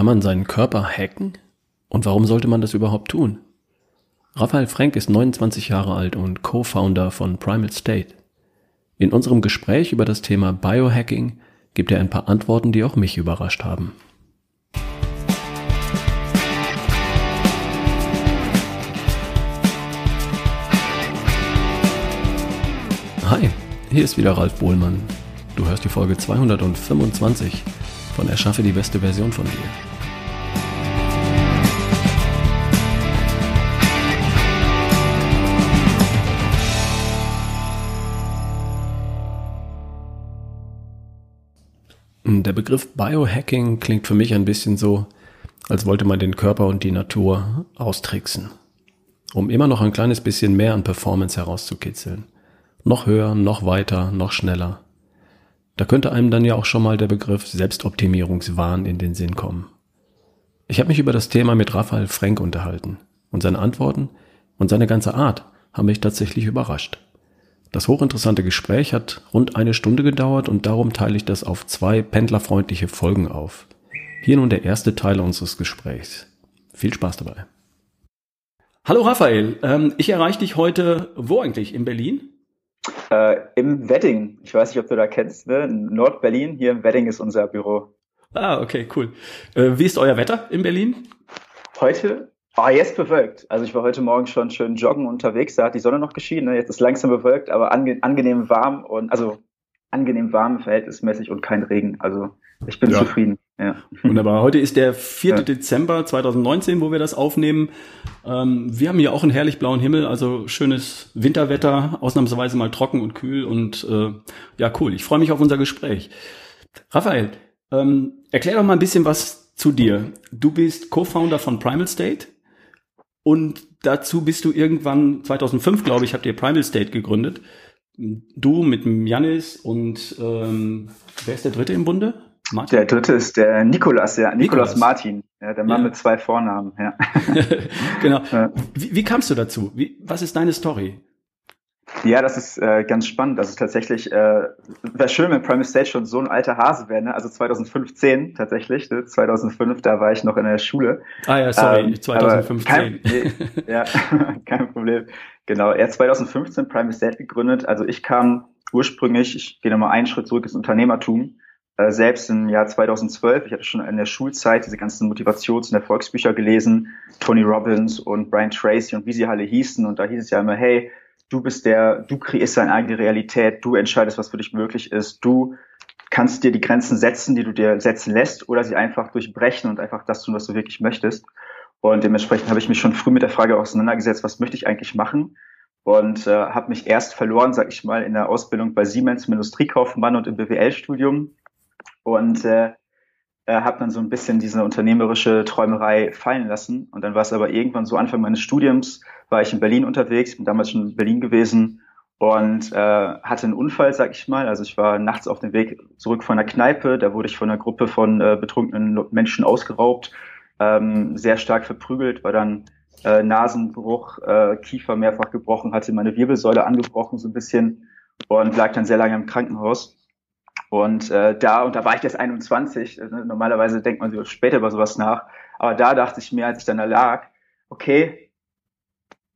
Kann man seinen Körper hacken? Und warum sollte man das überhaupt tun? Raphael Frank ist 29 Jahre alt und Co-Founder von Primal State. In unserem Gespräch über das Thema Biohacking gibt er ein paar Antworten, die auch mich überrascht haben. Hi, hier ist wieder Ralf Bohlmann. Du hörst die Folge 225 von Erschaffe die beste Version von dir. Der Begriff Biohacking klingt für mich ein bisschen so, als wollte man den Körper und die Natur austricksen, um immer noch ein kleines bisschen mehr an Performance herauszukitzeln. Noch höher, noch weiter, noch schneller. Da könnte einem dann ja auch schon mal der Begriff Selbstoptimierungswahn in den Sinn kommen. Ich habe mich über das Thema mit Raphael Frank unterhalten und seine Antworten und seine ganze Art haben mich tatsächlich überrascht. Das hochinteressante Gespräch hat rund eine Stunde gedauert und darum teile ich das auf zwei pendlerfreundliche Folgen auf. Hier nun der erste Teil unseres Gesprächs. Viel Spaß dabei. Hallo Raphael, ähm, ich erreiche dich heute wo eigentlich? In Berlin? Äh, Im Wedding. Ich weiß nicht, ob du da kennst, ne? Nord-Berlin. Hier im Wedding ist unser Büro. Ah, okay, cool. Äh, wie ist euer Wetter in Berlin? Heute? Ah, jetzt bewölkt. Also ich war heute Morgen schon schön joggen unterwegs. Da hat die Sonne noch geschienen. Ne? Jetzt ist langsam bewölkt, aber ange angenehm warm und also angenehm warm verhältnismäßig und kein Regen. Also ich bin ja. zufrieden. Ja. Wunderbar. Heute ist der 4. Ja. Dezember 2019, wo wir das aufnehmen. Ähm, wir haben hier auch einen herrlich blauen Himmel, also schönes Winterwetter, ausnahmsweise mal trocken und kühl und äh, ja, cool. Ich freue mich auf unser Gespräch. Raphael, ähm, erklär doch mal ein bisschen was zu dir. Du bist Co-Founder von Primal State und dazu bist du irgendwann 2005, glaube ich, habt ihr Primal State gegründet. Du mit Janis und ähm, wer ist der dritte im Bunde? Martin? Der dritte ist der Nikolas, ja, Nikolas, Martin, ja, der Mann ja. mit zwei Vornamen, ja. genau. Ja. Wie, wie kamst du dazu? Wie, was ist deine Story? Ja, das ist äh, ganz spannend. Das ist tatsächlich, äh, wäre schön, wenn Prime State schon so ein alter Hase wäre. Ne? Also 2015 tatsächlich. Ne? 2005, da war ich noch in der Schule. Ah ja, sorry, ähm, 2015. Kein, ja, kein Problem. Genau, er hat 2015 Prime State gegründet. Also ich kam ursprünglich, ich gehe nochmal einen Schritt zurück ins Unternehmertum, äh, selbst im Jahr 2012. Ich hatte schon in der Schulzeit diese ganzen Motivations- und Erfolgsbücher gelesen, Tony Robbins und Brian Tracy und wie sie alle hießen. Und da hieß es ja immer, hey, du bist der, du kreierst deine eigene Realität, du entscheidest, was für dich möglich ist, du kannst dir die Grenzen setzen, die du dir setzen lässt, oder sie einfach durchbrechen und einfach das tun, was du wirklich möchtest. Und dementsprechend habe ich mich schon früh mit der Frage auseinandergesetzt, was möchte ich eigentlich machen? Und äh, habe mich erst verloren, sag ich mal, in der Ausbildung bei Siemens im Industriekaufmann und im BWL-Studium. Und äh, äh, habe dann so ein bisschen diese unternehmerische Träumerei fallen lassen. Und dann war es aber irgendwann so Anfang meines Studiums, war ich in Berlin unterwegs, bin damals schon in Berlin gewesen und äh, hatte einen Unfall, sag ich mal. Also ich war nachts auf dem Weg zurück von der Kneipe, da wurde ich von einer Gruppe von äh, betrunkenen Menschen ausgeraubt, ähm, sehr stark verprügelt, war dann äh, Nasenbruch, äh, Kiefer mehrfach gebrochen, hatte meine Wirbelsäule angebrochen so ein bisschen und lag dann sehr lange im Krankenhaus. Und äh, da, und da war ich jetzt 21, also normalerweise denkt man später über sowas nach, aber da dachte ich mir, als ich dann da lag, okay,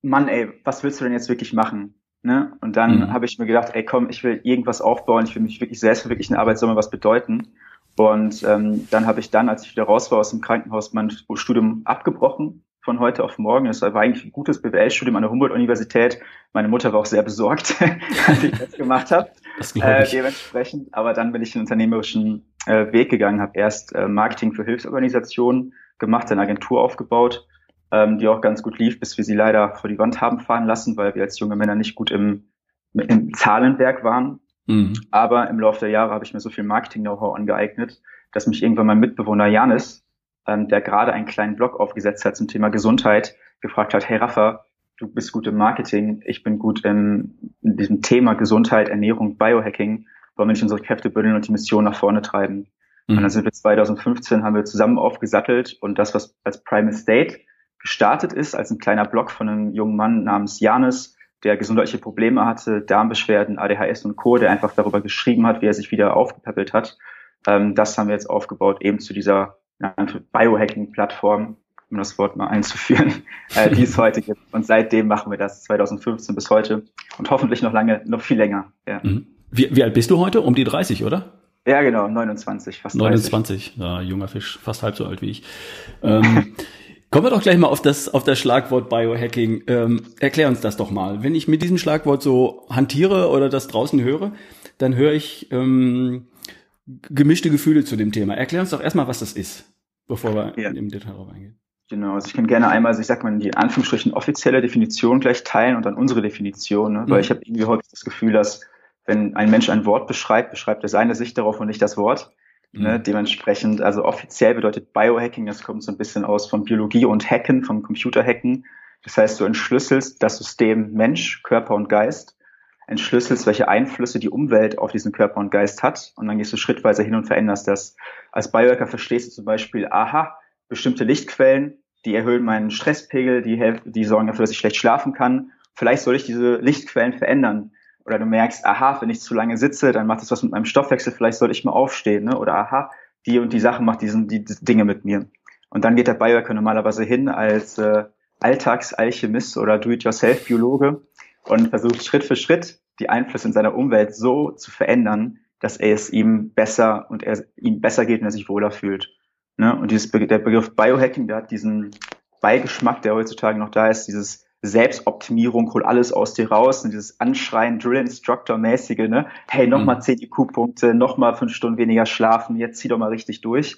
Mann, ey, was willst du denn jetzt wirklich machen? Ne? Und dann mhm. habe ich mir gedacht, ey, komm, ich will irgendwas aufbauen, ich will mich wirklich selbst für wirklich soll mir was bedeuten. Und ähm, dann habe ich dann, als ich wieder raus war aus dem Krankenhaus, mein Studium abgebrochen von heute auf morgen. Es war eigentlich ein gutes BWL-Studium an der Humboldt-Universität. Meine Mutter war auch sehr besorgt, als ich das gemacht habe. Das äh, dementsprechend, aber dann bin ich den unternehmerischen äh, Weg gegangen, habe erst äh, Marketing für Hilfsorganisationen gemacht, eine Agentur aufgebaut, ähm, die auch ganz gut lief, bis wir sie leider vor die Wand haben fahren lassen, weil wir als junge Männer nicht gut im, im Zahlenwerk waren. Mhm. Aber im Laufe der Jahre habe ich mir so viel Marketing-Know-how angeeignet, dass mich irgendwann mein Mitbewohner Janis ähm, der gerade einen kleinen Blog aufgesetzt hat zum Thema Gesundheit, gefragt hat, hey Rafa, du bist gut im Marketing, ich bin gut in, in diesem Thema Gesundheit, Ernährung, Biohacking, wollen wir nicht unsere Kräfte bündeln und die Mission nach vorne treiben. Mhm. Und dann sind wir 2015, haben wir zusammen aufgesattelt und das, was als Prime Estate gestartet ist, als ein kleiner Blog von einem jungen Mann namens Janis, der gesundheitliche Probleme hatte, Darmbeschwerden, ADHS und Co., der einfach darüber geschrieben hat, wie er sich wieder aufgepäppelt hat. Ähm, das haben wir jetzt aufgebaut, eben zu dieser Biohacking-Plattform, um das Wort mal einzuführen, äh, die es heute gibt. Und seitdem machen wir das 2015 bis heute und hoffentlich noch lange, noch viel länger. Ja. Mhm. Wie, wie alt bist du heute? Um die 30, oder? Ja, genau, 29, fast 29, 30. ja, junger Fisch, fast halb so alt wie ich. Ähm, kommen wir doch gleich mal auf das, auf das Schlagwort Biohacking. Ähm, erklär uns das doch mal. Wenn ich mit diesem Schlagwort so hantiere oder das draußen höre, dann höre ich ähm, gemischte Gefühle zu dem Thema. Erklär uns doch erstmal, was das ist, bevor wir ja. im Detail darauf eingehen. Genau, also ich kann gerne einmal, also ich sag mal, die Anführungsstrichen offizielle Definition gleich teilen und dann unsere Definition, ne? weil mhm. ich habe irgendwie häufig das Gefühl, dass wenn ein Mensch ein Wort beschreibt, beschreibt er seine Sicht darauf und nicht das Wort. Ne? Mhm. Ne? Dementsprechend, also offiziell bedeutet Biohacking, das kommt so ein bisschen aus von Biologie und Hacken, vom Computerhacken. Das heißt, du entschlüsselst das System Mensch, Körper und Geist, entschlüsselst, welche Einflüsse die Umwelt auf diesen Körper und Geist hat und dann gehst du schrittweise hin und veränderst das. Als Biohacker verstehst du zum Beispiel, aha, bestimmte Lichtquellen, die erhöhen meinen Stresspegel, die, helfen, die sorgen dafür, dass ich schlecht schlafen kann. Vielleicht soll ich diese Lichtquellen verändern oder du merkst, aha, wenn ich zu lange sitze, dann macht das was mit meinem Stoffwechsel, vielleicht soll ich mal aufstehen, ne? oder aha, die und die Sache macht diesen, die, die Dinge mit mir. Und dann geht der Biohacker normalerweise hin als äh, Alltagsalchemist oder Do-it-yourself-Biologe und versucht Schritt für Schritt die Einflüsse in seiner Umwelt so zu verändern, dass er es ihm besser und er ihm besser geht und er sich wohler fühlt. Ne? Und dieses, der Begriff Biohacking, der hat diesen Beigeschmack, der heutzutage noch da ist, dieses Selbstoptimierung, hol alles aus dir raus und dieses Anschreien, Drill Instructor mäßige, ne? Hey, nochmal mhm. 10 IQ-Punkte, nochmal fünf Stunden weniger schlafen, jetzt zieh doch mal richtig durch.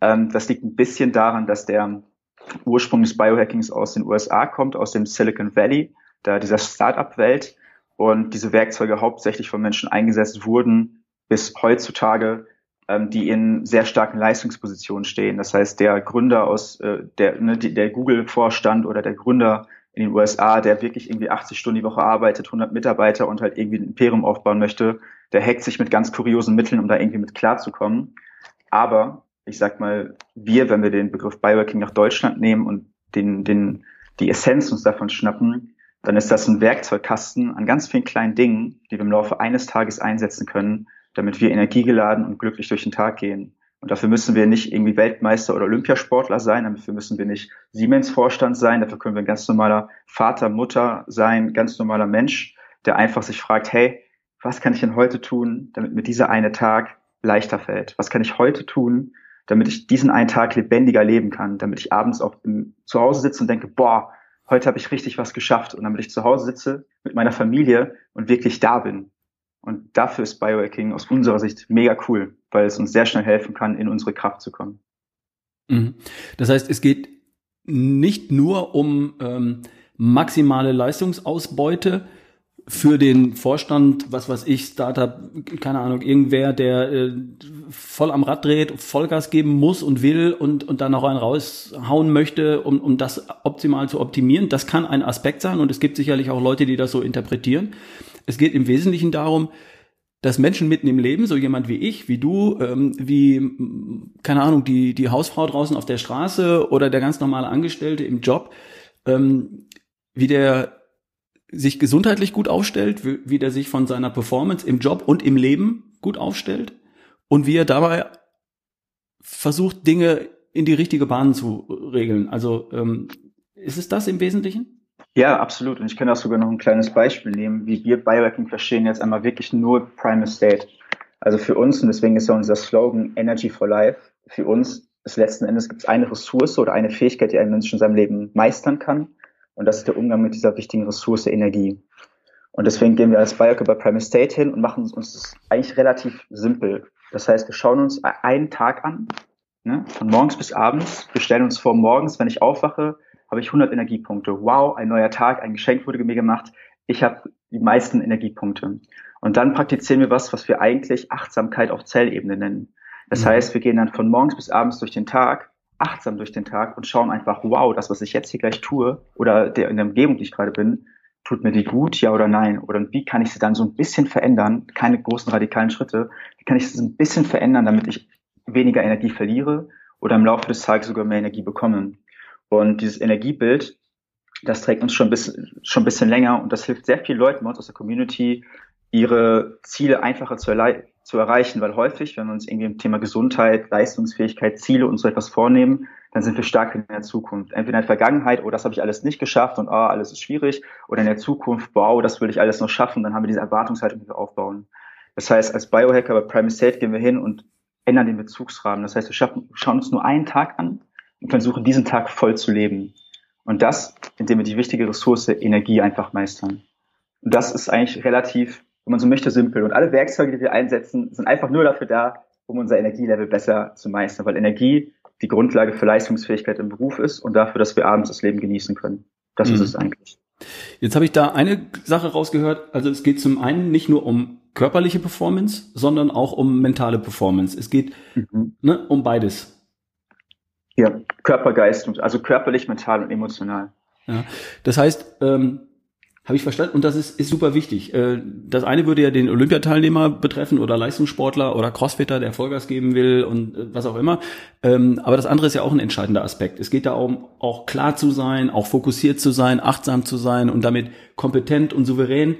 Ähm, das liegt ein bisschen daran, dass der Ursprung des Biohackings aus den USA kommt, aus dem Silicon Valley, da dieser Startup-Welt und diese Werkzeuge hauptsächlich von Menschen eingesetzt wurden bis heutzutage, die in sehr starken Leistungspositionen stehen. Das heißt, der Gründer aus äh, der, ne, der Google-Vorstand oder der Gründer in den USA, der wirklich irgendwie 80 Stunden die Woche arbeitet, 100 Mitarbeiter und halt irgendwie ein Imperium aufbauen möchte, der hackt sich mit ganz kuriosen Mitteln, um da irgendwie mit klarzukommen. Aber ich sag mal, wir, wenn wir den Begriff Bioworking nach Deutschland nehmen und den, den, die Essenz uns davon schnappen, dann ist das ein Werkzeugkasten an ganz vielen kleinen Dingen, die wir im Laufe eines Tages einsetzen können, damit wir energiegeladen und glücklich durch den Tag gehen. Und dafür müssen wir nicht irgendwie Weltmeister oder Olympiasportler sein, dafür müssen wir nicht Siemens-Vorstand sein, dafür können wir ein ganz normaler Vater, Mutter sein, ganz normaler Mensch, der einfach sich fragt, hey, was kann ich denn heute tun, damit mir dieser eine Tag leichter fällt? Was kann ich heute tun, damit ich diesen einen Tag lebendiger leben kann, damit ich abends auch im, zu Hause sitze und denke, boah, heute habe ich richtig was geschafft und damit ich zu Hause sitze mit meiner Familie und wirklich da bin und dafür ist Biohacking aus unserer Sicht mega cool, weil es uns sehr schnell helfen kann, in unsere Kraft zu kommen. Mhm. Das heißt, es geht nicht nur um ähm, maximale Leistungsausbeute für den Vorstand, was weiß ich, Startup, keine Ahnung, irgendwer, der äh, voll am Rad dreht, Vollgas geben muss und will und, und dann noch einen raushauen möchte, um, um das optimal zu optimieren. Das kann ein Aspekt sein und es gibt sicherlich auch Leute, die das so interpretieren. Es geht im Wesentlichen darum, dass Menschen mitten im Leben, so jemand wie ich, wie du, ähm, wie, keine Ahnung, die, die Hausfrau draußen auf der Straße oder der ganz normale Angestellte im Job, ähm, wie der sich gesundheitlich gut aufstellt, wie, der sich von seiner Performance im Job und im Leben gut aufstellt und wie er dabei versucht, Dinge in die richtige Bahn zu regeln. Also ähm, ist es das im Wesentlichen? Ja, absolut. Und ich kann auch sogar noch ein kleines Beispiel nehmen, wie wir Biohacking verstehen, jetzt einmal wirklich nur Primal State. Also für uns, und deswegen ist ja unser Slogan Energy for Life, für uns ist letzten Endes gibt es eine Ressource oder eine Fähigkeit, die ein Mensch in seinem Leben meistern kann. Und das ist der Umgang mit dieser wichtigen Ressource Energie. Und deswegen gehen wir als Biohacker bei Primal State hin und machen uns das eigentlich relativ simpel. Das heißt, wir schauen uns einen Tag an, ne, von morgens bis abends. Wir stellen uns vor, morgens, wenn ich aufwache, habe ich 100 Energiepunkte. Wow, ein neuer Tag, ein Geschenk wurde mir gemacht. Ich habe die meisten Energiepunkte. Und dann praktizieren wir was, was wir eigentlich Achtsamkeit auf Zellebene nennen. Das mhm. heißt, wir gehen dann von morgens bis abends durch den Tag, achtsam durch den Tag und schauen einfach, wow, das, was ich jetzt hier gleich tue oder der, in der Umgebung, die ich gerade bin, tut mir die gut, ja oder nein? Oder wie kann ich sie dann so ein bisschen verändern? Keine großen radikalen Schritte. Wie kann ich sie ein bisschen verändern, damit ich weniger Energie verliere oder im Laufe des Tages sogar mehr Energie bekomme? Und dieses Energiebild, das trägt uns schon ein bisschen, schon ein bisschen länger und das hilft sehr vielen Leuten bei uns aus der Community, ihre Ziele einfacher zu, zu erreichen, weil häufig, wenn wir uns irgendwie im Thema Gesundheit, Leistungsfähigkeit, Ziele und so etwas vornehmen, dann sind wir stark in der Zukunft. Entweder in der Vergangenheit, oh, das habe ich alles nicht geschafft und oh, alles ist schwierig, oder in der Zukunft, wow, das will ich alles noch schaffen, dann haben wir diese Erwartungshaltung, die wir aufbauen. Das heißt, als Biohacker bei Prime Estate gehen wir hin und ändern den Bezugsrahmen. Das heißt, wir schaffen, schauen uns nur einen Tag an und versuchen, diesen Tag voll zu leben. Und das, indem wir die wichtige Ressource Energie einfach meistern. Und das ist eigentlich relativ wenn man so möchte, simpel. Und alle Werkzeuge, die wir einsetzen, sind einfach nur dafür da, um unser Energielevel besser zu meistern, weil Energie die Grundlage für Leistungsfähigkeit im Beruf ist und dafür, dass wir abends das Leben genießen können. Das mhm. ist es eigentlich. Jetzt habe ich da eine Sache rausgehört. Also es geht zum einen nicht nur um körperliche Performance, sondern auch um mentale Performance. Es geht mhm. ne, um beides. Ja, Körper, Geist, also körperlich, mental und emotional. Ja, das heißt, ähm, habe ich verstanden. Und das ist, ist super wichtig. Äh, das eine würde ja den Olympiateilnehmer betreffen oder Leistungssportler oder Crossfitter, der Vollgas geben will und äh, was auch immer. Ähm, aber das andere ist ja auch ein entscheidender Aspekt. Es geht da um auch klar zu sein, auch fokussiert zu sein, achtsam zu sein und damit kompetent und souverän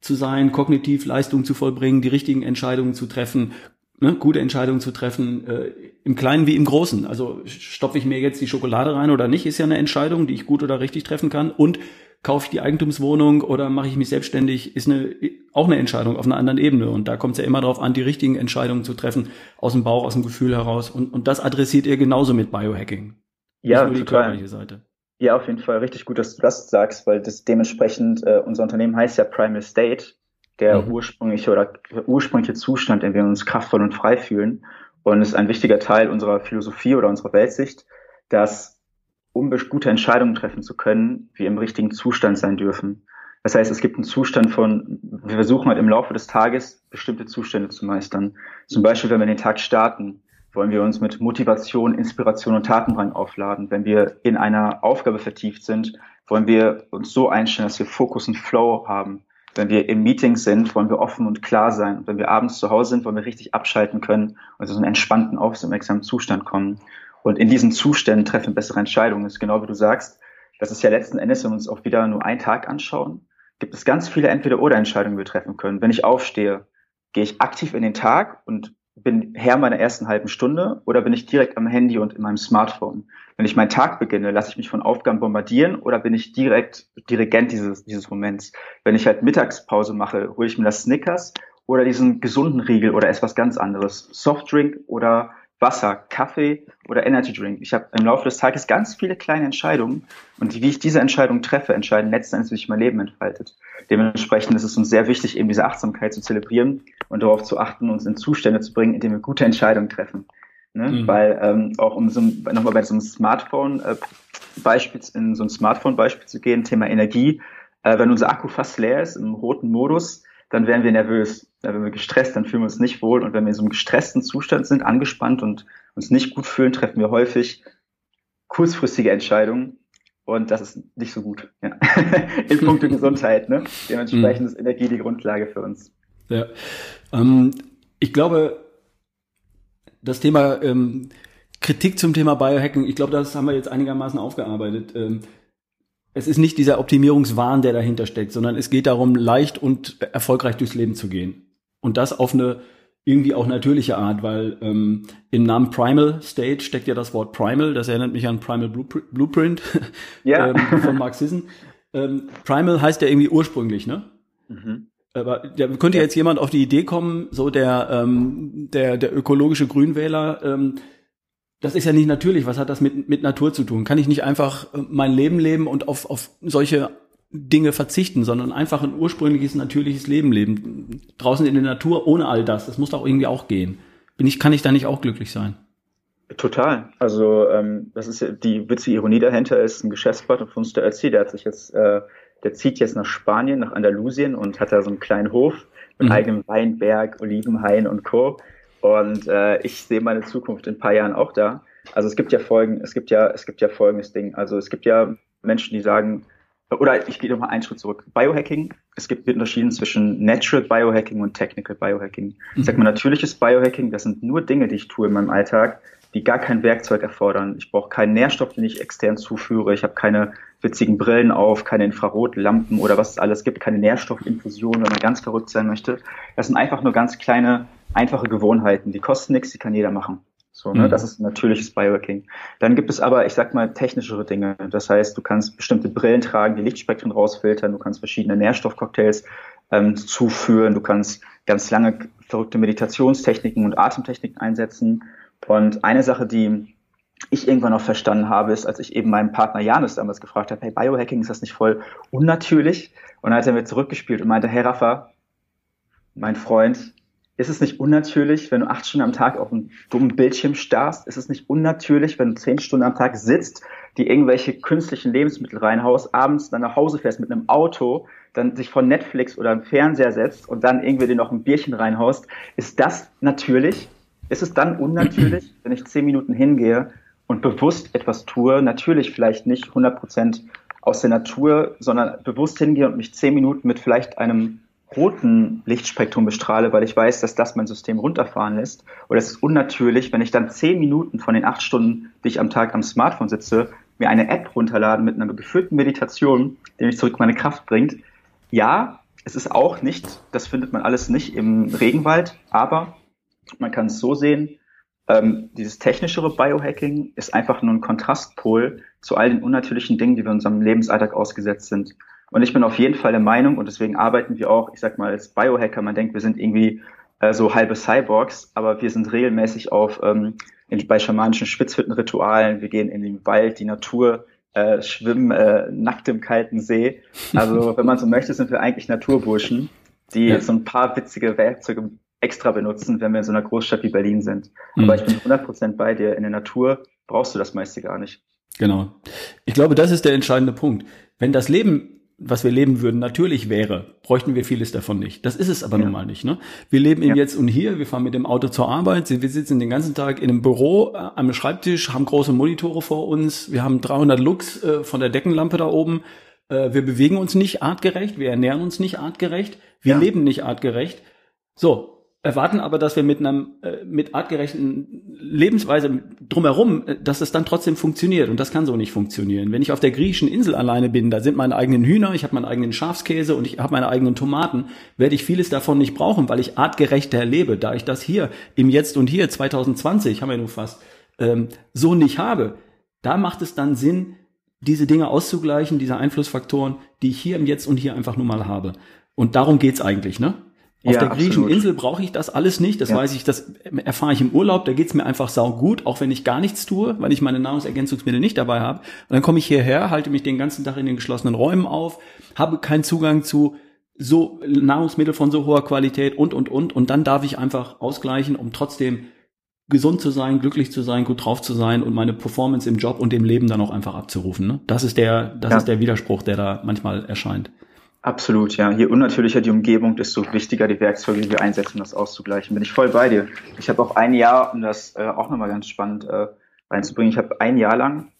zu sein, kognitiv Leistung zu vollbringen, die richtigen Entscheidungen zu treffen, ne, gute Entscheidungen zu treffen, äh, im Kleinen wie im Großen. Also stopfe ich mir jetzt die Schokolade rein oder nicht, ist ja eine Entscheidung, die ich gut oder richtig treffen kann. Und kaufe ich die Eigentumswohnung oder mache ich mich selbstständig, ist eine, auch eine Entscheidung auf einer anderen Ebene. Und da kommt es ja immer darauf an, die richtigen Entscheidungen zu treffen, aus dem Bauch, aus dem Gefühl heraus. Und, und das adressiert ihr genauso mit Biohacking. Ja, körperliche Seite. Ja, auf jeden Fall richtig gut, dass du das sagst, weil das dementsprechend, äh, unser Unternehmen heißt ja Primal State, der mhm. ursprüngliche oder der ursprüngliche Zustand, in dem wir uns kraftvoll und frei fühlen. Und es ist ein wichtiger Teil unserer Philosophie oder unserer Weltsicht, dass um gute Entscheidungen treffen zu können, wir im richtigen Zustand sein dürfen. Das heißt, es gibt einen Zustand von, wir versuchen halt im Laufe des Tages bestimmte Zustände zu meistern. Zum Beispiel, wenn wir den Tag starten, wollen wir uns mit Motivation, Inspiration und Tatendrang aufladen. Wenn wir in einer Aufgabe vertieft sind, wollen wir uns so einstellen, dass wir Fokus und Flow haben. Wenn wir im Meeting sind, wollen wir offen und klar sein. Wenn wir abends zu Hause sind, wollen wir richtig abschalten können und so einen entspannten, aufmerksamen Zustand kommen. Und in diesen Zuständen treffen bessere Entscheidungen. Das ist genau wie du sagst. Das ist ja letzten Endes, wenn wir uns auch wieder nur einen Tag anschauen, gibt es ganz viele Entweder-Oder-Entscheidungen, die wir treffen können. Wenn ich aufstehe, gehe ich aktiv in den Tag und bin Herr meiner ersten halben Stunde oder bin ich direkt am Handy und in meinem Smartphone? Wenn ich meinen Tag beginne, lasse ich mich von Aufgaben bombardieren oder bin ich direkt Dirigent dieses, dieses Moments? Wenn ich halt Mittagspause mache, hole ich mir das Snickers oder diesen gesunden Riegel oder etwas ganz anderes? Softdrink oder Wasser, Kaffee oder Energy Drink. Ich habe im Laufe des Tages ganz viele kleine Entscheidungen und wie ich diese Entscheidung treffe, entscheiden letzten Endes, wie sich mein Leben entfaltet. Dementsprechend ist es uns sehr wichtig, eben diese Achtsamkeit zu zelebrieren und darauf zu achten, uns in Zustände zu bringen, in denen wir gute Entscheidungen treffen. Ne? Mhm. Weil ähm, auch um so, nochmal bei so einem Smartphone-Beispiel, äh, in so ein Smartphone-Beispiel zu gehen, Thema Energie, äh, wenn unser Akku fast leer ist, im roten Modus, dann werden wir nervös. Wenn wir gestresst, dann fühlen wir uns nicht wohl. Und wenn wir in so einem gestressten Zustand sind, angespannt und uns nicht gut fühlen, treffen wir häufig kurzfristige Entscheidungen. Und das ist nicht so gut. Ja. in puncto Gesundheit. Ne? Dementsprechend mhm. ist Energie die Grundlage für uns. Ja. Ähm, ich glaube, das Thema ähm, Kritik zum Thema Biohacking, ich glaube, das haben wir jetzt einigermaßen aufgearbeitet. Ähm, es ist nicht dieser Optimierungswahn, der dahinter steckt, sondern es geht darum, leicht und erfolgreich durchs Leben zu gehen. Und das auf eine irgendwie auch natürliche Art, weil ähm, im Namen Primal State steckt ja das Wort Primal, das erinnert mich an Primal Blueprint ja. ähm, von Mark Sisson. Ähm, Primal heißt ja irgendwie ursprünglich, ne? Mhm. Aber da könnte ja. jetzt jemand auf die Idee kommen, so der, ähm, der, der ökologische Grünwähler, ähm, das ist ja nicht natürlich. Was hat das mit, mit Natur zu tun? Kann ich nicht einfach äh, mein Leben leben und auf, auf solche Dinge verzichten, sondern einfach ein ursprüngliches, natürliches Leben leben. Draußen in der Natur ohne all das. Das muss doch irgendwie auch gehen. Bin ich, kann ich da nicht auch glücklich sein? Total. Also ähm, das ist ja die witzige Ironie dahinter ist ein Geschäftspartner von uns, der erzählt, der hat sich jetzt, äh, der zieht jetzt nach Spanien, nach Andalusien und hat da so einen kleinen Hof mit mhm. eigenem Weinberg, Olivenhain und Co. Und äh, ich sehe meine Zukunft in ein paar Jahren auch da. Also es gibt ja Folgen, es gibt ja, es gibt ja folgendes Ding. Also es gibt ja Menschen, die sagen, oder ich gehe nochmal einen Schritt zurück. Biohacking, es gibt Unterschiede zwischen Natural Biohacking und Technical Biohacking. Mhm. Ich sag mal, natürliches Biohacking, das sind nur Dinge, die ich tue in meinem Alltag, die gar kein Werkzeug erfordern. Ich brauche keinen Nährstoff, den ich extern zuführe. Ich habe keine witzigen Brillen auf, keine Infrarotlampen oder was es alles gibt, keine Nährstoffinfusion, wenn man ganz verrückt sein möchte. Das sind einfach nur ganz kleine, einfache Gewohnheiten. Die kosten nichts, die kann jeder machen. So, ne? Mhm. Das ist natürliches Biohacking. Dann gibt es aber, ich sag mal, technischere Dinge. Das heißt, du kannst bestimmte Brillen tragen, die Lichtspektren rausfiltern, du kannst verschiedene Nährstoffcocktails ähm, zuführen, du kannst ganz lange verrückte Meditationstechniken und Atemtechniken einsetzen. Und eine Sache, die ich irgendwann noch verstanden habe, ist, als ich eben meinem Partner Janis damals gefragt habe, hey, Biohacking, ist das nicht voll unnatürlich? Und dann hat er mir zurückgespielt und meinte, hey Rafa, mein Freund, ist es nicht unnatürlich, wenn du acht Stunden am Tag auf einen dummen Bildschirm starrst? Ist es nicht unnatürlich, wenn du zehn Stunden am Tag sitzt, die irgendwelche künstlichen Lebensmittel reinhaust, abends dann nach Hause fährst mit einem Auto, dann sich vor Netflix oder einem Fernseher setzt und dann irgendwie dir noch ein Bierchen reinhaust? Ist das natürlich? Ist es dann unnatürlich, wenn ich zehn Minuten hingehe und bewusst etwas tue? Natürlich vielleicht nicht 100 Prozent aus der Natur, sondern bewusst hingehe und mich zehn Minuten mit vielleicht einem roten Lichtspektrum bestrahle, weil ich weiß, dass das mein System runterfahren lässt. Oder es ist unnatürlich, wenn ich dann zehn Minuten von den acht Stunden, die ich am Tag am Smartphone sitze, mir eine App runterladen mit einer geführten Meditation, die mich zurück meine Kraft bringt. Ja, es ist auch nicht, das findet man alles nicht im Regenwald, aber man kann es so sehen, ähm, dieses technischere Biohacking ist einfach nur ein Kontrastpol zu all den unnatürlichen Dingen, die wir in unserem Lebensalltag ausgesetzt sind. Und ich bin auf jeden Fall der Meinung, und deswegen arbeiten wir auch, ich sag mal, als Biohacker, man denkt, wir sind irgendwie äh, so halbe Cyborgs, aber wir sind regelmäßig auf ähm, in, bei schamanischen Spitzhüttenritualen, wir gehen in den Wald, die Natur, äh, schwimmen äh, nackt im kalten See. Also wenn man so möchte, sind wir eigentlich Naturburschen, die ja. so ein paar witzige Werkzeuge extra benutzen, wenn wir in so einer Großstadt wie Berlin sind. Mhm. Aber ich bin 100% bei dir. In der Natur brauchst du das meiste gar nicht. Genau. Ich glaube, das ist der entscheidende Punkt. Wenn das Leben was wir leben würden, natürlich wäre, bräuchten wir vieles davon nicht. Das ist es aber ja. nun mal nicht. Ne? Wir leben ja. im Jetzt und Hier, wir fahren mit dem Auto zur Arbeit, wir sitzen den ganzen Tag in einem Büro äh, am Schreibtisch, haben große Monitore vor uns, wir haben 300 Lux äh, von der Deckenlampe da oben, äh, wir bewegen uns nicht artgerecht, wir ernähren uns nicht artgerecht, wir ja. leben nicht artgerecht. So, erwarten aber, dass wir mit einem äh, mit artgerechten Lebensweise drumherum, äh, dass es dann trotzdem funktioniert und das kann so nicht funktionieren. Wenn ich auf der griechischen Insel alleine bin, da sind meine eigenen Hühner, ich habe meinen eigenen Schafskäse und ich habe meine eigenen Tomaten, werde ich vieles davon nicht brauchen, weil ich artgerechter lebe, da ich das hier im Jetzt und hier 2020 haben wir nur fast ähm, so nicht habe. Da macht es dann Sinn, diese Dinge auszugleichen, diese Einflussfaktoren, die ich hier im Jetzt und hier einfach nur mal habe. Und darum geht's eigentlich, ne? Auf ja, der griechischen. Insel brauche ich das alles nicht. Das ja. weiß ich, das erfahre ich im Urlaub. Da geht's mir einfach sau gut, auch wenn ich gar nichts tue, weil ich meine Nahrungsergänzungsmittel nicht dabei habe. Und dann komme ich hierher, halte mich den ganzen Tag in den geschlossenen Räumen auf, habe keinen Zugang zu so Nahrungsmittel von so hoher Qualität und und und. Und dann darf ich einfach ausgleichen, um trotzdem gesund zu sein, glücklich zu sein, gut drauf zu sein und meine Performance im Job und im Leben dann auch einfach abzurufen. Ne? Das ist der, das ja. ist der Widerspruch, der da manchmal erscheint. Absolut, ja. Je unnatürlicher die Umgebung, desto wichtiger die Werkzeuge, die wir einsetzen, um das auszugleichen. Bin ich voll bei dir. Ich habe auch ein Jahr, um das äh, auch nochmal ganz spannend äh, reinzubringen, ich habe ein Jahr lang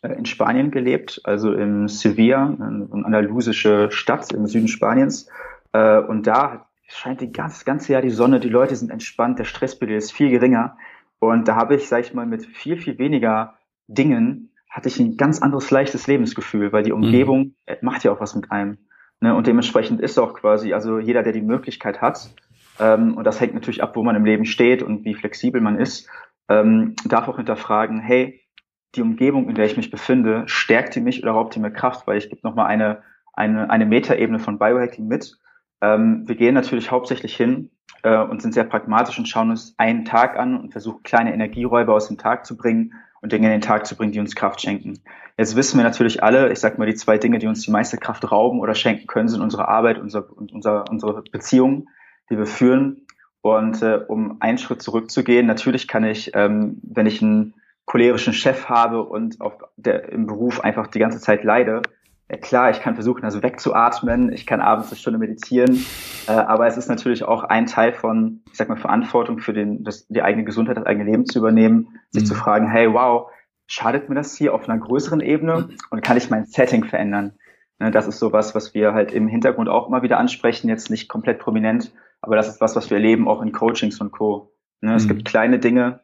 äh, in Spanien gelebt, also in Sevilla, eine andalusische Stadt im Süden Spaniens. Äh, und da scheint die ganz, ganze Jahr die Sonne, die Leute sind entspannt, der Stresspegel ist viel geringer. Und da habe ich, sag ich mal, mit viel, viel weniger Dingen hatte ich ein ganz anderes leichtes Lebensgefühl, weil die mhm. Umgebung mhm. macht ja auch was mit einem. Ne? Und dementsprechend ist auch quasi, also jeder, der die Möglichkeit hat, ähm, und das hängt natürlich ab, wo man im Leben steht und wie flexibel man ist, ähm, darf auch hinterfragen, hey, die Umgebung, in der ich mich befinde, stärkt die mich oder raubt die mir Kraft? Weil ich gebe nochmal eine, eine, eine Metaebene von Biohacking mit. Ähm, wir gehen natürlich hauptsächlich hin äh, und sind sehr pragmatisch und schauen uns einen Tag an und versuchen kleine Energieräuber aus dem Tag zu bringen und Dinge in den Tag zu bringen, die uns Kraft schenken. Jetzt wissen wir natürlich alle, ich sag mal, die zwei Dinge, die uns die meiste Kraft rauben oder schenken können, sind unsere Arbeit unser, und unser, unsere Beziehungen, die wir führen. Und äh, um einen Schritt zurückzugehen, natürlich kann ich, ähm, wenn ich einen cholerischen Chef habe und auf der, im Beruf einfach die ganze Zeit leide, klar, ich kann versuchen, also wegzuatmen, ich kann abends eine Stunde meditieren, äh, aber es ist natürlich auch ein Teil von, ich sag mal, Verantwortung für den, das, die eigene Gesundheit, das eigene Leben zu übernehmen, sich mhm. zu fragen, hey, wow, schadet mir das hier auf einer größeren Ebene und kann ich mein Setting verändern? Ne, das ist sowas, was wir halt im Hintergrund auch immer wieder ansprechen, jetzt nicht komplett prominent, aber das ist was, was wir erleben auch in Coachings und Co. Ne, mhm. Es gibt kleine Dinge,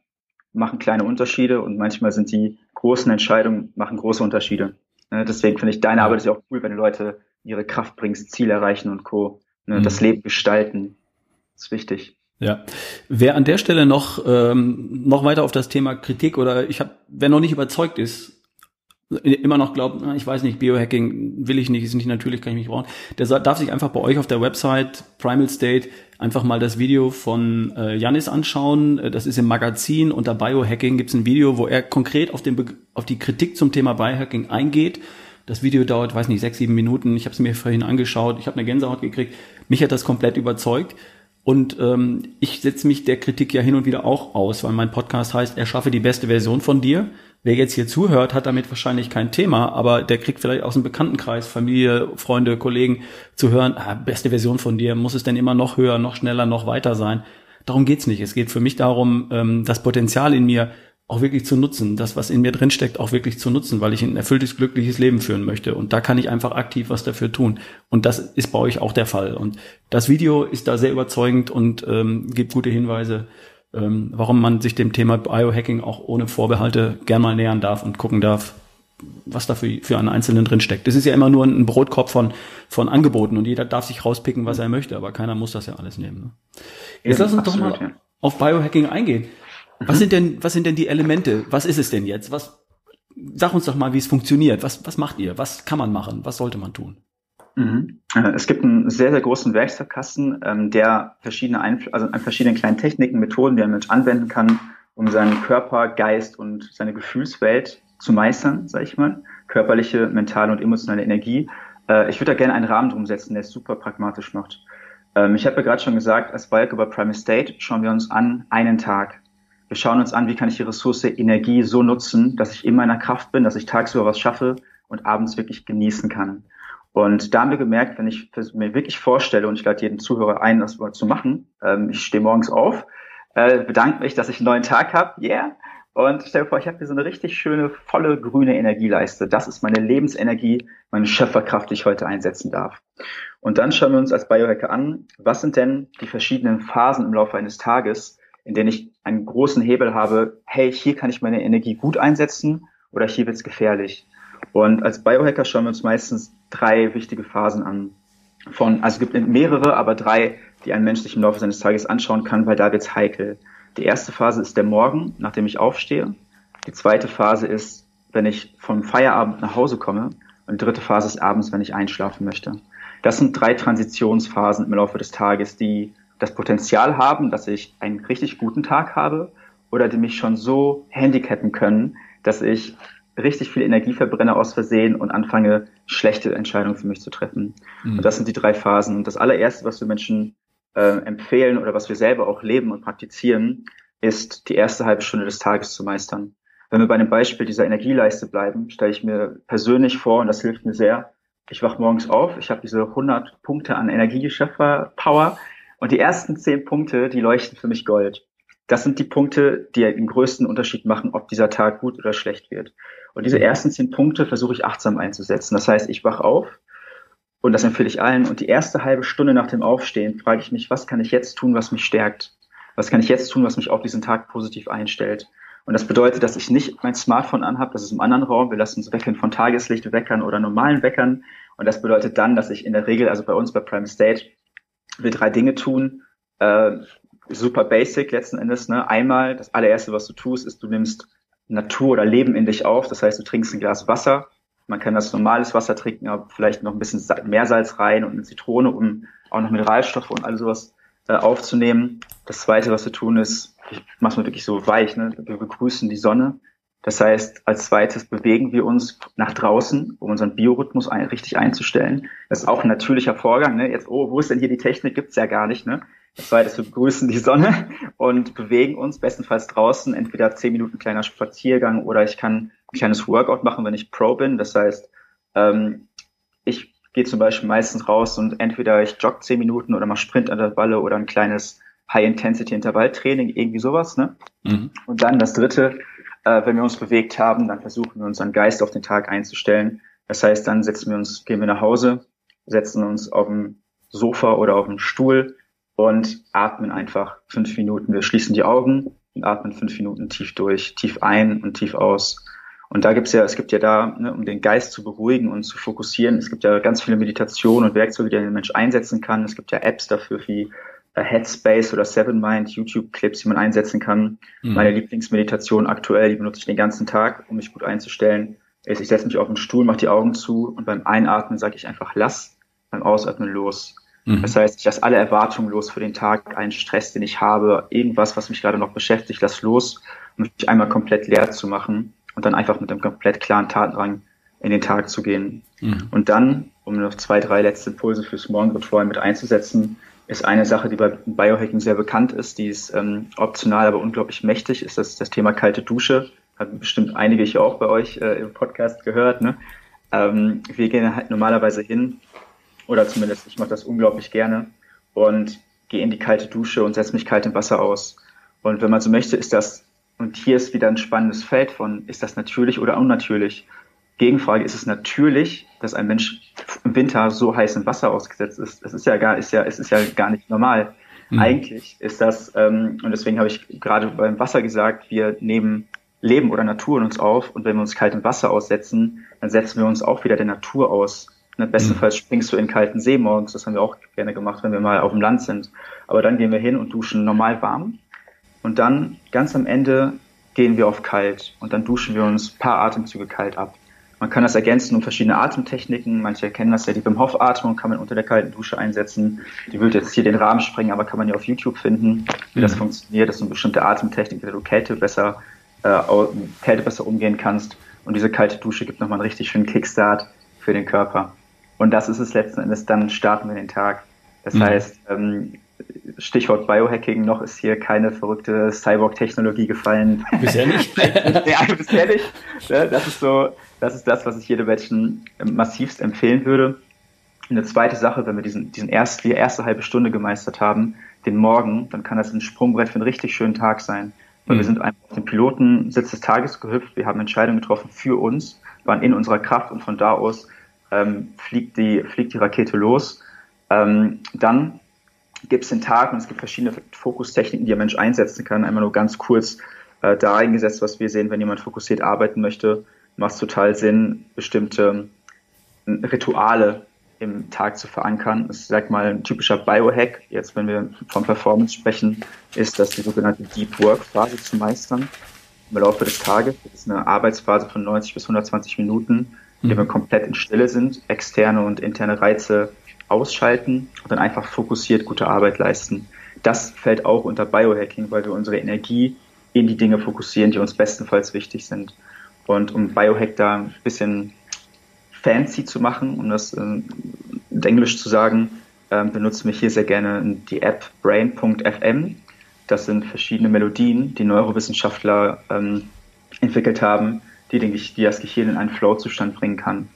machen kleine Unterschiede und manchmal sind die großen Entscheidungen, machen große Unterschiede. Ne, deswegen finde ich, deine Arbeit ist ja auch cool, wenn du Leute ihre Kraft bringst, Ziel erreichen und Co. Ne, mhm. Das Leben gestalten. Das ist wichtig. Ja, wer an der Stelle noch ähm, noch weiter auf das Thema Kritik oder ich habe, wer noch nicht überzeugt ist, immer noch glaubt, ich weiß nicht, Biohacking will ich nicht, ist nicht natürlich, kann ich mich brauchen, der darf sich einfach bei euch auf der Website Primal State einfach mal das Video von äh, Janis anschauen. Äh, das ist im Magazin unter Biohacking gibt es ein Video, wo er konkret auf, den auf die Kritik zum Thema Biohacking eingeht. Das Video dauert, weiß nicht, sechs, sieben Minuten. Ich habe es mir vorhin angeschaut. Ich habe eine Gänsehaut gekriegt. Mich hat das komplett überzeugt. Und ähm, ich setze mich der Kritik ja hin und wieder auch aus, weil mein Podcast heißt, erschaffe die beste Version von dir. Wer jetzt hier zuhört, hat damit wahrscheinlich kein Thema, aber der kriegt vielleicht aus dem Bekanntenkreis, Familie, Freunde, Kollegen zu hören, ah, beste Version von dir, muss es denn immer noch höher, noch schneller, noch weiter sein? Darum geht's nicht. Es geht für mich darum, ähm, das Potenzial in mir auch wirklich zu nutzen, das, was in mir drin steckt, auch wirklich zu nutzen, weil ich ein erfülltes, glückliches Leben führen möchte. Und da kann ich einfach aktiv was dafür tun. Und das ist bei euch auch der Fall. Und das Video ist da sehr überzeugend und ähm, gibt gute Hinweise, ähm, warum man sich dem Thema Biohacking auch ohne Vorbehalte gern mal nähern darf und gucken darf, was da für, für einen Einzelnen drin steckt. Das ist ja immer nur ein Brotkorb von, von Angeboten und jeder darf sich rauspicken, was er möchte, aber keiner muss das ja alles nehmen. Ne? Jetzt ja, lass uns absolut, doch mal ja. auf Biohacking eingehen. Was sind denn, was sind denn die Elemente? Was ist es denn jetzt? Was, sag uns doch mal, wie es funktioniert. Was, was macht ihr? Was kann man machen? Was sollte man tun? Mhm. Äh, es gibt einen sehr, sehr großen Werkzeugkasten, ähm, der verschiedene Einfl also an verschiedenen kleinen Techniken, Methoden, die ein Mensch anwenden kann, um seinen Körper, Geist und seine Gefühlswelt zu meistern, sage ich mal. Körperliche, mentale und emotionale Energie. Äh, ich würde da gerne einen Rahmen drum setzen, der es super pragmatisch macht. Ähm, ich habe ja gerade schon gesagt, als Balk über Prime State schauen wir uns an einen Tag. Wir schauen uns an, wie kann ich die Ressource Energie so nutzen, dass ich in meiner Kraft bin, dass ich tagsüber was schaffe und abends wirklich genießen kann. Und da haben wir gemerkt, wenn ich mir wirklich vorstelle, und ich lade jeden Zuhörer ein, das mal zu machen, ähm, ich stehe morgens auf, äh, bedanke mich, dass ich einen neuen Tag habe, yeah, und stell vor, ich habe hier so eine richtig schöne, volle grüne Energieleiste. Das ist meine Lebensenergie, meine Schöpferkraft, die ich heute einsetzen darf. Und dann schauen wir uns als Biohacker an, was sind denn die verschiedenen Phasen im Laufe eines Tages, in denen ich einen großen Hebel habe, hey, hier kann ich meine Energie gut einsetzen oder hier wird's gefährlich. Und als Biohacker schauen wir uns meistens drei wichtige Phasen an. Von, also es gibt mehrere, aber drei, die ein Mensch sich im Laufe seines Tages anschauen kann, weil da wird's heikel. Die erste Phase ist der Morgen, nachdem ich aufstehe. Die zweite Phase ist, wenn ich vom Feierabend nach Hause komme. Und die dritte Phase ist abends, wenn ich einschlafen möchte. Das sind drei Transitionsphasen im Laufe des Tages, die das Potenzial haben, dass ich einen richtig guten Tag habe oder die mich schon so handicappen können, dass ich richtig viel Energie verbrenne aus Versehen und anfange, schlechte Entscheidungen für mich zu treffen. Mhm. Und das sind die drei Phasen. Und das allererste, was wir Menschen äh, empfehlen oder was wir selber auch leben und praktizieren, ist die erste halbe Stunde des Tages zu meistern. Wenn wir bei dem Beispiel dieser Energieleiste bleiben, stelle ich mir persönlich vor, und das hilft mir sehr, ich wach morgens auf, ich habe diese 100 Punkte an Energiegeschöpfer-Power, und die ersten zehn Punkte, die leuchten für mich Gold. Das sind die Punkte, die den größten Unterschied machen, ob dieser Tag gut oder schlecht wird. Und diese ersten zehn Punkte versuche ich achtsam einzusetzen. Das heißt, ich wach auf und das empfehle ich allen. Und die erste halbe Stunde nach dem Aufstehen frage ich mich, was kann ich jetzt tun, was mich stärkt? Was kann ich jetzt tun, was mich auf diesen Tag positiv einstellt? Und das bedeutet, dass ich nicht mein Smartphone anhabe, das ist im anderen Raum. Wir lassen uns wecken von Tageslicht, Weckern oder normalen Weckern. Und das bedeutet dann, dass ich in der Regel, also bei uns bei Prime State, will drei Dinge tun. Äh, super basic letzten Endes. Ne? Einmal, das allererste, was du tust, ist, du nimmst Natur oder Leben in dich auf. Das heißt, du trinkst ein Glas Wasser. Man kann das normales Wasser trinken, aber vielleicht noch ein bisschen Meersalz rein und eine Zitrone, um auch noch Mineralstoffe und all sowas äh, aufzunehmen. Das zweite, was wir tun, ist, ich mach's mal wirklich so weich, ne? wir begrüßen die Sonne. Das heißt, als zweites bewegen wir uns nach draußen, um unseren Biorhythmus ein, richtig einzustellen. Das ist auch ein natürlicher Vorgang. Ne? Jetzt, oh, wo ist denn hier die Technik? Gibt's ja gar nicht. Ne? Das zweite wir begrüßen die Sonne und bewegen uns bestenfalls draußen, entweder zehn Minuten kleiner Spaziergang oder ich kann ein kleines Workout machen, wenn ich Pro bin. Das heißt, ähm, ich gehe zum Beispiel meistens raus und entweder ich jogge zehn Minuten oder mache Sprintintervalle oder ein kleines High-Intensity-Intervalltraining, irgendwie sowas. Ne? Mhm. Und dann das dritte, äh, wenn wir uns bewegt haben, dann versuchen wir unseren Geist auf den Tag einzustellen. Das heißt, dann setzen wir uns, gehen wir nach Hause, setzen uns auf dem Sofa oder auf dem Stuhl und atmen einfach fünf Minuten. Wir schließen die Augen und atmen fünf Minuten tief durch, tief ein und tief aus. Und da gibt's ja, es gibt ja da, ne, um den Geist zu beruhigen und zu fokussieren, es gibt ja ganz viele Meditationen und Werkzeuge, die der Mensch einsetzen kann. Es gibt ja Apps dafür wie äh, Headspace oder Seven Mind, YouTube-Clips, die man einsetzen kann. Mhm. Meine Lieblingsmeditation aktuell, die benutze ich den ganzen Tag, um mich gut einzustellen, ist, ich setze mich auf den Stuhl, mache die Augen zu und beim Einatmen sage ich einfach lass, beim Ausatmen los. Mhm. Das heißt, ich lasse alle Erwartungen los für den Tag, einen Stress, den ich habe, irgendwas, was mich gerade noch beschäftigt, lass los, um mich einmal komplett leer zu machen und dann einfach mit einem komplett klaren Tatendrang in den Tag zu gehen. Mhm. Und dann, um noch zwei, drei letzte Impulse fürs Morgenritual mit einzusetzen, ist eine Sache, die bei Biohacking sehr bekannt ist, die ist ähm, optional, aber unglaublich mächtig, ist das, das Thema kalte Dusche. Hat bestimmt einige hier auch bei euch äh, im Podcast gehört. Ne? Ähm, wir gehen halt normalerweise hin, oder zumindest ich mache das unglaublich gerne und gehe in die kalte Dusche und setze mich kalt im Wasser aus. Und wenn man so möchte, ist das, und hier ist wieder ein spannendes Feld von, ist das natürlich oder unnatürlich? Gegenfrage, ist es natürlich, dass ein Mensch im Winter so heiß im Wasser ausgesetzt ist? Es ist ja gar, ist ja, es ist ja gar nicht normal. Mhm. Eigentlich ist das, ähm, und deswegen habe ich gerade beim Wasser gesagt, wir nehmen Leben oder Natur in uns auf und wenn wir uns kalt im Wasser aussetzen, dann setzen wir uns auch wieder der Natur aus. Und bestenfalls mhm. springst du in kalten See morgens, das haben wir auch gerne gemacht, wenn wir mal auf dem Land sind. Aber dann gehen wir hin und duschen normal warm und dann ganz am Ende gehen wir auf kalt und dann duschen wir uns paar Atemzüge kalt ab. Man kann das ergänzen um verschiedene Atemtechniken. Manche kennen das ja, die beim Hof-Atmung kann man unter der kalten Dusche einsetzen. Die würde jetzt hier den Rahmen sprengen, aber kann man ja auf YouTube finden, wie mhm. das funktioniert. Das ist eine bestimmte Atemtechnik, mit der du Kälte besser, äh, Kälte besser umgehen kannst. Und diese kalte Dusche gibt nochmal einen richtig schönen Kickstart für den Körper. Und das ist es letzten Endes, dann starten wir den Tag. Das mhm. heißt, ähm, Stichwort Biohacking, noch ist hier keine verrückte Cyborg-Technologie gefallen. Bisher nicht. ja, bisher nicht. Das ist so, das ist das, was ich jedem Menschen massivst empfehlen würde. eine zweite Sache, wenn wir diesen, diesen erst, die erste halbe Stunde gemeistert haben, den Morgen, dann kann das ein Sprungbrett für einen richtig schönen Tag sein. Weil mhm. wir sind einfach auf den Pilotensitz des Tages gehüpft, wir haben Entscheidungen getroffen für uns, waren in unserer Kraft und von da aus ähm, fliegt, die, fliegt die Rakete los. Ähm, dann gibt es den Tag und es gibt verschiedene Fokustechniken, die der Mensch einsetzen kann. Einmal nur ganz kurz äh, da eingesetzt, was wir sehen, wenn jemand fokussiert arbeiten möchte, macht es total Sinn, bestimmte ähm, Rituale im Tag zu verankern. Das ist, sag mal, ein typischer Biohack, jetzt wenn wir von Performance sprechen, ist das die sogenannte Deep Work Phase zu meistern im Laufe des Tages. Das ist eine Arbeitsphase von 90 bis 120 Minuten, in der wir komplett in Stille sind, externe und interne Reize ausschalten und dann einfach fokussiert gute Arbeit leisten. Das fällt auch unter Biohacking, weil wir unsere Energie in die Dinge fokussieren, die uns bestenfalls wichtig sind. Und um Biohack da ein bisschen fancy zu machen, um das in Englisch zu sagen, äh, benutzen wir hier sehr gerne die App brain.fm. Das sind verschiedene Melodien, die Neurowissenschaftler ähm, entwickelt haben, die, den, die das Gehirn in einen Flow-Zustand bringen kann.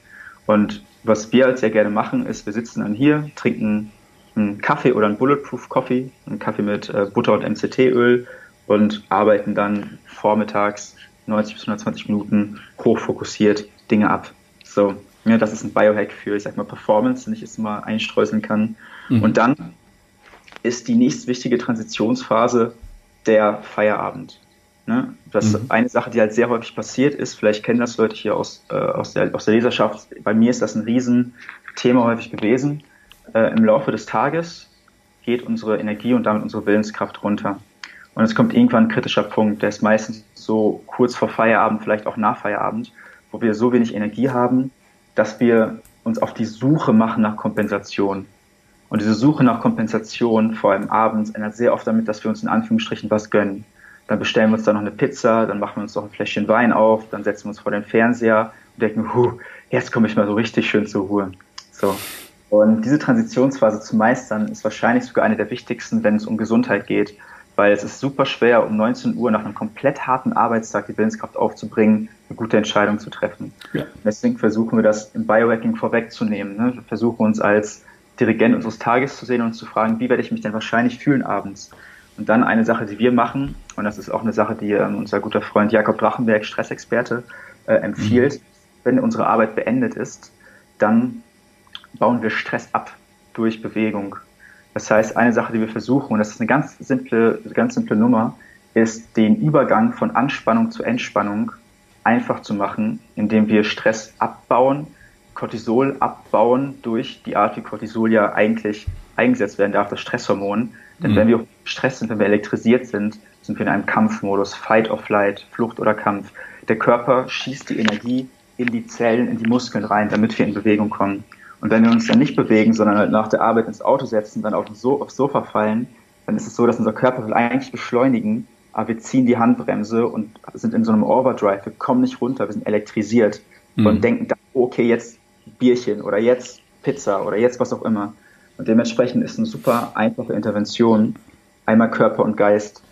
Und was wir halt sehr gerne machen, ist, wir sitzen dann hier, trinken einen Kaffee oder einen Bulletproof Coffee, einen Kaffee mit äh, Butter und MCT-Öl und arbeiten dann vormittags 90 bis 120 Minuten hochfokussiert Dinge ab. So, ja, das ist ein Biohack für, ich sag mal, Performance, den ich jetzt mal einstreuseln kann. Mhm. Und dann ist die nächste wichtige Transitionsphase der Feierabend. Ne? Das mhm. eine Sache, die halt sehr häufig passiert ist, vielleicht kennen das Leute hier aus, äh, aus, der, aus der Leserschaft, bei mir ist das ein Riesenthema häufig gewesen. Äh, Im Laufe des Tages geht unsere Energie und damit unsere Willenskraft runter. Und es kommt irgendwann ein kritischer Punkt, der ist meistens so kurz vor Feierabend, vielleicht auch nach Feierabend, wo wir so wenig Energie haben, dass wir uns auf die Suche machen nach Kompensation. Und diese Suche nach Kompensation, vor allem abends, ändert sehr oft damit, dass wir uns in Anführungsstrichen was gönnen. Dann bestellen wir uns da noch eine Pizza, dann machen wir uns noch ein Fläschchen Wein auf, dann setzen wir uns vor den Fernseher und denken, huh, jetzt komme ich mal so richtig schön zur Ruhe. So. Und diese Transitionsphase zu meistern, ist wahrscheinlich sogar eine der wichtigsten, wenn es um Gesundheit geht, weil es ist super schwer, um 19 Uhr nach einem komplett harten Arbeitstag die Willenskraft aufzubringen, eine gute Entscheidung zu treffen. Ja. Deswegen versuchen wir das im Biohacking vorwegzunehmen. Ne? Wir versuchen uns als Dirigent unseres Tages zu sehen und zu fragen, wie werde ich mich denn wahrscheinlich fühlen abends? Und dann eine Sache, die wir machen, und das ist auch eine Sache, die ähm, unser guter Freund Jakob Drachenberg, Stressexperte, äh, empfiehlt. Mhm. Wenn unsere Arbeit beendet ist, dann bauen wir Stress ab durch Bewegung. Das heißt, eine Sache, die wir versuchen, und das ist eine ganz simple, ganz simple Nummer, ist den Übergang von Anspannung zu Entspannung einfach zu machen, indem wir Stress abbauen, Cortisol abbauen durch die Art, wie Cortisol ja eigentlich eingesetzt werden darf, das Stresshormon. Denn mhm. wenn wir Stress sind, wenn wir elektrisiert sind, sind wir in einem Kampfmodus, Fight or Flight, Flucht oder Kampf. Der Körper schießt die Energie in die Zellen, in die Muskeln rein, damit wir in Bewegung kommen. Und wenn wir uns dann nicht bewegen, sondern halt nach der Arbeit ins Auto setzen, dann auf so aufs Sofa fallen, dann ist es so, dass unser Körper will eigentlich beschleunigen, aber wir ziehen die Handbremse und sind in so einem Overdrive. Wir kommen nicht runter, wir sind elektrisiert mhm. und denken, okay, jetzt Bierchen oder jetzt Pizza oder jetzt was auch immer. Und dementsprechend ist eine super einfache Intervention, einmal Körper und Geist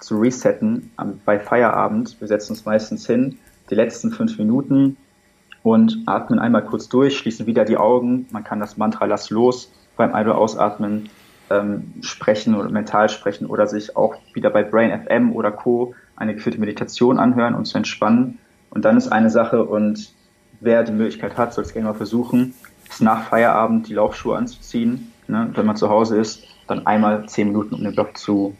zu resetten bei Feierabend. Wir setzen uns meistens hin, die letzten fünf Minuten und atmen einmal kurz durch, schließen wieder die Augen. Man kann das Mantra Lass los beim Ein- oder Ausatmen ähm, sprechen oder mental sprechen oder sich auch wieder bei Brain FM oder Co. eine geführte Meditation anhören und zu entspannen. Und dann ist eine Sache und wer die Möglichkeit hat, soll es gerne mal versuchen, ist nach Feierabend die Laufschuhe anzuziehen. Ne? Wenn man zu Hause ist, dann einmal zehn Minuten um den Block zu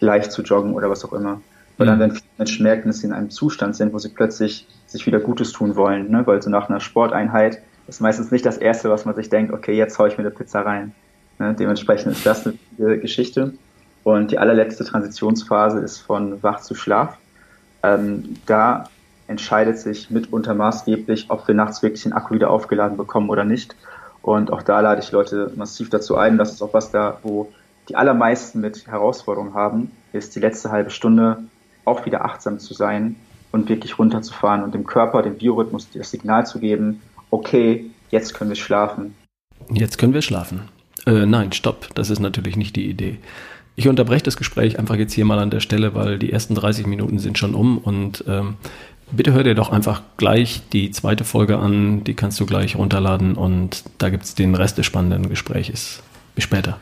leicht zu joggen oder was auch immer. Weil dann, mhm. wenn viele Menschen merken, dass sie in einem Zustand sind, wo sie plötzlich sich wieder Gutes tun wollen, ne? weil so nach einer Sporteinheit ist meistens nicht das Erste, was man sich denkt, okay, jetzt haue ich mir eine Pizza rein. Ne? Dementsprechend ist das eine Geschichte. Und die allerletzte Transitionsphase ist von Wach zu Schlaf. Ähm, da entscheidet sich mitunter maßgeblich, ob wir nachts wirklich den Akku wieder aufgeladen bekommen oder nicht. Und auch da lade ich Leute massiv dazu ein. Das ist auch was da, wo die allermeisten mit Herausforderungen haben, ist die letzte halbe Stunde auch wieder achtsam zu sein und wirklich runterzufahren und dem Körper, dem Biorhythmus das Signal zu geben, okay, jetzt können wir schlafen. Jetzt können wir schlafen. Äh, nein, stopp, das ist natürlich nicht die Idee. Ich unterbreche das Gespräch einfach jetzt hier mal an der Stelle, weil die ersten 30 Minuten sind schon um und ähm, bitte hör dir doch einfach gleich die zweite Folge an, die kannst du gleich runterladen und da gibt es den Rest des spannenden Gesprächs. Bis später.